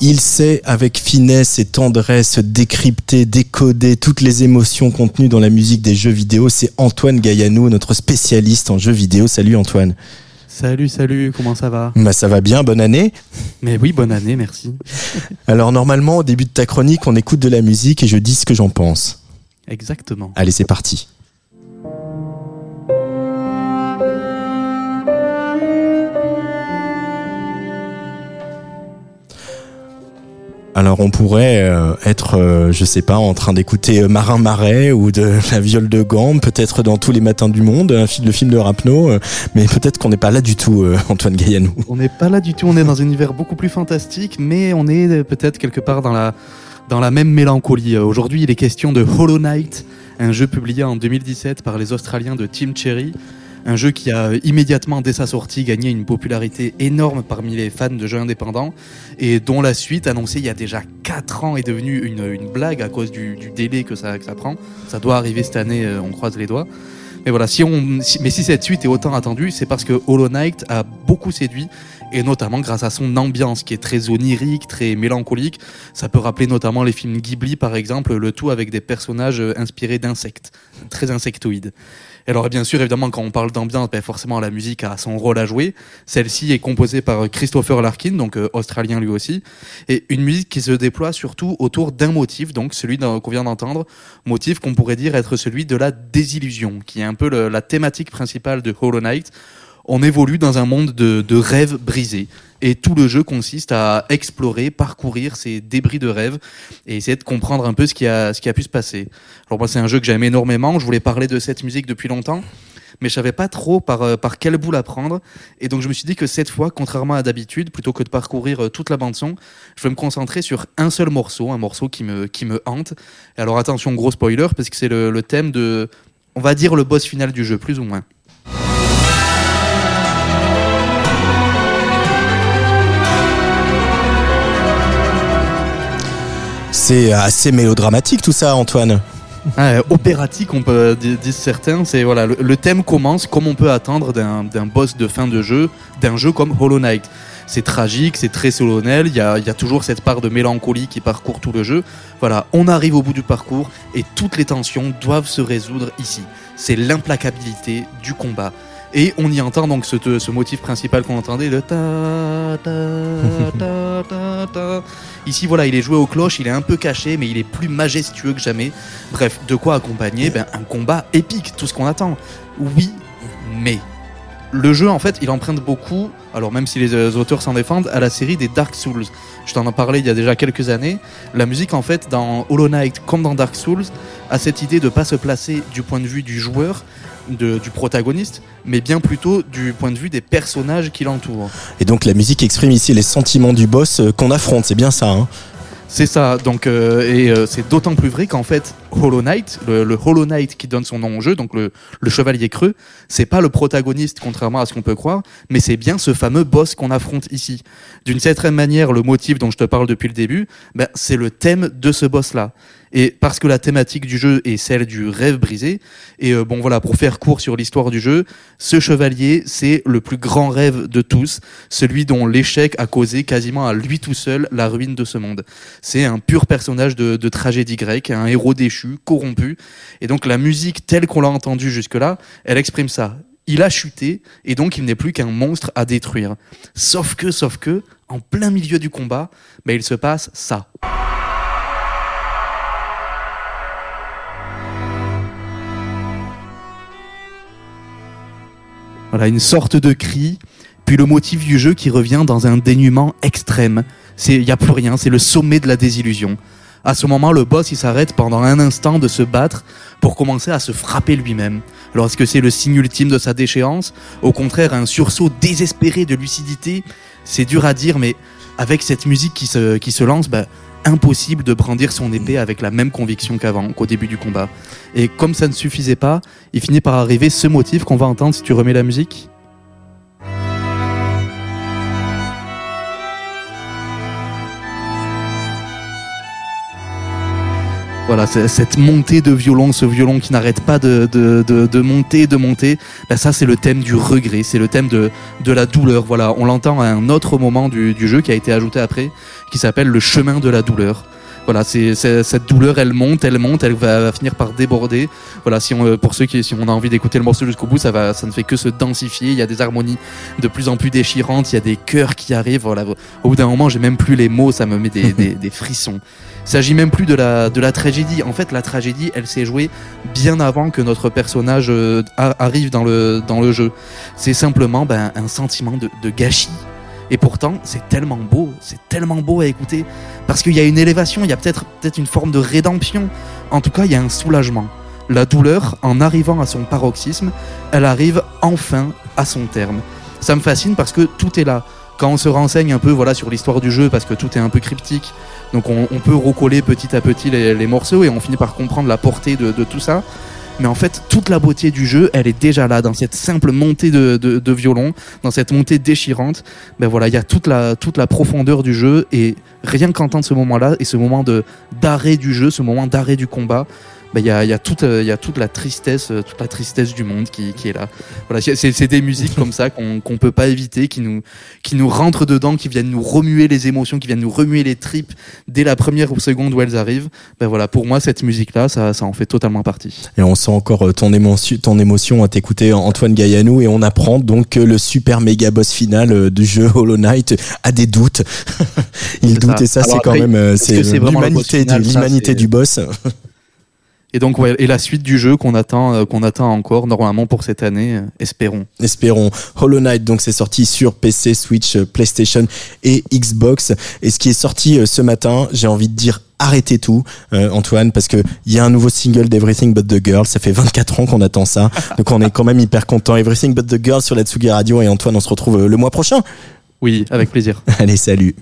Il sait avec finesse et tendresse décrypter, décoder toutes les émotions contenues dans la musique des jeux vidéo. C'est Antoine Gaillanou, notre spécialiste en jeux vidéo. Salut Antoine. Salut, salut, comment ça va? Bah ça va bien, bonne année. Mais oui, bonne année, merci. Alors normalement, au début de ta chronique, on écoute de la musique et je dis ce que j'en pense. Exactement. Allez, c'est parti. Alors on pourrait euh, être, euh, je sais pas, en train d'écouter euh, Marin Marais ou de La Viole de Gambe, peut-être dans tous les matins du monde, le film de Rapno, mais peut-être qu'on n'est pas là du tout, Antoine Gaillanou. On n'est pas là du tout, on est dans un univers beaucoup plus fantastique, mais on est peut-être quelque part dans la, dans la même mélancolie. Aujourd'hui, il est question de Hollow Knight, un jeu publié en 2017 par les Australiens de Team Cherry un jeu qui a immédiatement, dès sa sortie, gagné une popularité énorme parmi les fans de jeux indépendants et dont la suite, annoncée il y a déjà 4 ans, est devenue une, blague à cause du, délai que ça, ça, prend. Ça doit arriver cette année, euh, on croise les doigts. Mais voilà, si on, mais si cette suite est autant attendue, c'est parce que Hollow Knight a beaucoup séduit et notamment grâce à son ambiance qui est très onirique, très mélancolique. Ça peut rappeler notamment les films Ghibli par exemple, le tout avec des personnages euh, inspirés d'insectes, très insectoïdes. Alors bien sûr, évidemment, quand on parle d'ambiance, ben, forcément la musique a son rôle à jouer. Celle-ci est composée par Christopher Larkin, donc euh, australien lui aussi, et une musique qui se déploie surtout autour d'un motif, donc celui qu'on vient d'entendre, motif qu'on pourrait dire être celui de la désillusion, qui est un peu la thématique principale de Hollow Knight on évolue dans un monde de, rêves brisés. Et tout le jeu consiste à explorer, parcourir ces débris de rêves et essayer de comprendre un peu ce qui a, pu se passer. Alors moi, c'est un jeu que j'aime énormément. Je voulais parler de cette musique depuis longtemps, mais je savais pas trop par, euh, quel bout la prendre. Et donc je me suis dit que cette fois, contrairement à d'habitude, plutôt que de parcourir euh, toute la bande son, je vais me concentrer sur un seul morceau, un morceau qui me, qui me hante. Et alors attention, gros spoiler, parce que c'est le, le thème de, on va dire le boss final du jeu, plus ou moins. C'est assez mélodramatique tout ça, Antoine. Opératique, on peut dire certains. C'est voilà, le, thème commence comme on peut attendre d'un boss de fin de jeu, d'un jeu comme Hollow Knight. C'est tragique, c'est très solennel. Il y a, toujours cette part de mélancolie qui parcourt tout le jeu. Voilà, on arrive au bout du parcours et toutes les tensions doivent se résoudre ici. C'est l'implacabilité du combat. Et on y entend donc ce, motif principal qu'on entendait, le ta ta ta ta. Ici, voilà, il est joué aux cloches, il est un peu caché, mais il est plus majestueux que jamais. Bref, de quoi accompagner ben, un combat épique, tout ce qu'on attend. Oui, mais le jeu, en fait, il emprunte beaucoup, alors même si les euh, auteurs s'en défendent, à la série des Dark Souls. Je t'en ai parlé il y a déjà quelques années. La musique, en fait, dans Hollow Knight comme dans Dark Souls, a cette idée de pas se placer du point de vue du joueur, du protagoniste, mais bien plutôt du point de vue des personnages qui l'entourent. Et donc la musique exprime ici les sentiments du boss euh, qu'on affronte, c'est bien ça hein c'est ça, donc euh, et euh, c'est d'autant plus vrai qu'en fait Hollow Knight, le, Hollow Knight qui donne son nom au jeu, donc le, le chevalier creux, c'est pas le protagoniste contrairement à ce qu'on peut croire, mais c'est bien ce fameux boss qu'on affronte ici. D'une certaine manière, le motif dont je te parle depuis le début, ben, c'est le thème de ce boss là. Et parce que la thématique du jeu est celle du rêve brisé, et euh, bon voilà, pour faire court sur l'histoire du jeu, ce chevalier, c'est le plus grand rêve de tous, celui dont l'échec a causé quasiment à lui tout seul la ruine de ce monde. C'est un pur personnage de, de tragédie grecque, un héros déchu, corrompu, et donc la musique telle qu'on l'a entendue jusque-là, elle exprime ça. Il a chuté, et donc il n'est plus qu'un monstre à détruire. Sauf que, sauf que, en plein milieu du combat, mais il se passe ça. Voilà, une sorte de cri, puis le motif du jeu qui revient dans un dénuement extrême. Il n'y a plus rien, c'est le sommet de la désillusion. À ce moment, le boss il s'arrête pendant un instant de se battre pour commencer à se frapper lui-même. Alors est-ce que c'est le signe ultime de sa déchéance? Au contraire, un sursaut désespéré de lucidité C'est dur à dire, mais avec cette musique qui se, lance, bah, impossible de brandir son épée avec la même conviction qu'avant, qu'au début du combat. Et comme ça ne suffisait pas, il finit par arriver ce motif qu'on va entendre si tu remets la musique. Voilà, cette montée de violon, ce violon qui n'arrête pas de, de, de, monter, de monter, ben ça c'est le thème du regret, c'est le thème de, de la douleur. Voilà, on l'entend à un autre moment du, du jeu qui a été ajouté après, qui s'appelle le chemin de la douleur. Voilà, c'est cette douleur, elle monte, elle monte, elle va, finir par déborder. Voilà, si on, pour ceux qui, si on a envie d'écouter le morceau jusqu'au bout, ça va, ça ne fait que se densifier. Il y a des harmonies de plus en plus déchirantes, il y a des chœurs qui arrivent. Voilà, au bout d'un moment, j'ai même plus les mots, ça me met des, des, des frissons. Il s'agit même plus de la, de la tragédie. En fait, la tragédie, elle s'est jouée bien avant que notre personnage euh, arrive dans le, dans le jeu. C'est simplement ben, un sentiment de, de gâchis et pourtant, c'est tellement beau, c'est tellement beau à écouter, parce qu'il y a une élévation, il y a peut-être peut-être une forme de rédemption. En tout cas, il y a un soulagement. La douleur, en arrivant à son paroxysme, elle arrive enfin à son terme. Ça me fascine parce que tout est là. Quand on se renseigne un peu voilà sur l'histoire du jeu, parce que tout est un peu cryptique, donc on, peut recoller petit à petit les, morceaux et on finit par comprendre la portée de tout ça mais en fait toute la beauté du jeu elle est déjà là dans cette simple montée de, de, violon dans cette montée déchirante. Ben voilà il y a toute la toute la profondeur du jeu et rien qu'entendre ce moment là et ce moment de d'arrêt du jeu ce moment d'arrêt du combat bah, il y, a, y, a toute, euh, y a toute la tristesse, euh, toute la tristesse du monde qui, qui est là. Voilà, c'est des musiques comme ça qu'on qu'on peut pas éviter, qui nous, qui nous rentrent dedans, qui viennent nous remuer les émotions, qui viennent nous remuer les tripes dès la première ou seconde où elles arrivent. Ben voilà, pour moi, cette musique-là, ça, ça en fait totalement partie. Et on sent encore euh, ton émotion, ton émotion à t'écouter Antoine Gaillanou et on apprend donc que le super méga boss final du jeu Hollow Knight a des doutes. Il doute et ça, c'est quand même, c'est l'humanité, l'humanité du boss. Et donc, ouais, et la suite du jeu qu'on attend, euh, qu'on attend encore normalement pour cette année, euh, espérons. Espérons. Hollow Knight, donc c'est sorti sur PC, Switch, euh, PlayStation et Xbox. Et ce qui est sorti ce matin, j'ai envie de dire arrêtez tout, Antoine, parce que il y a un nouveau single d'Everything But the Girl. Ça fait 24 ans qu'on attend ça, donc on est quand même hyper content. Everything But the Girl sur la Tsugi Radio et Antoine, on se retrouve le mois prochain. Oui, avec plaisir. Allez, salut.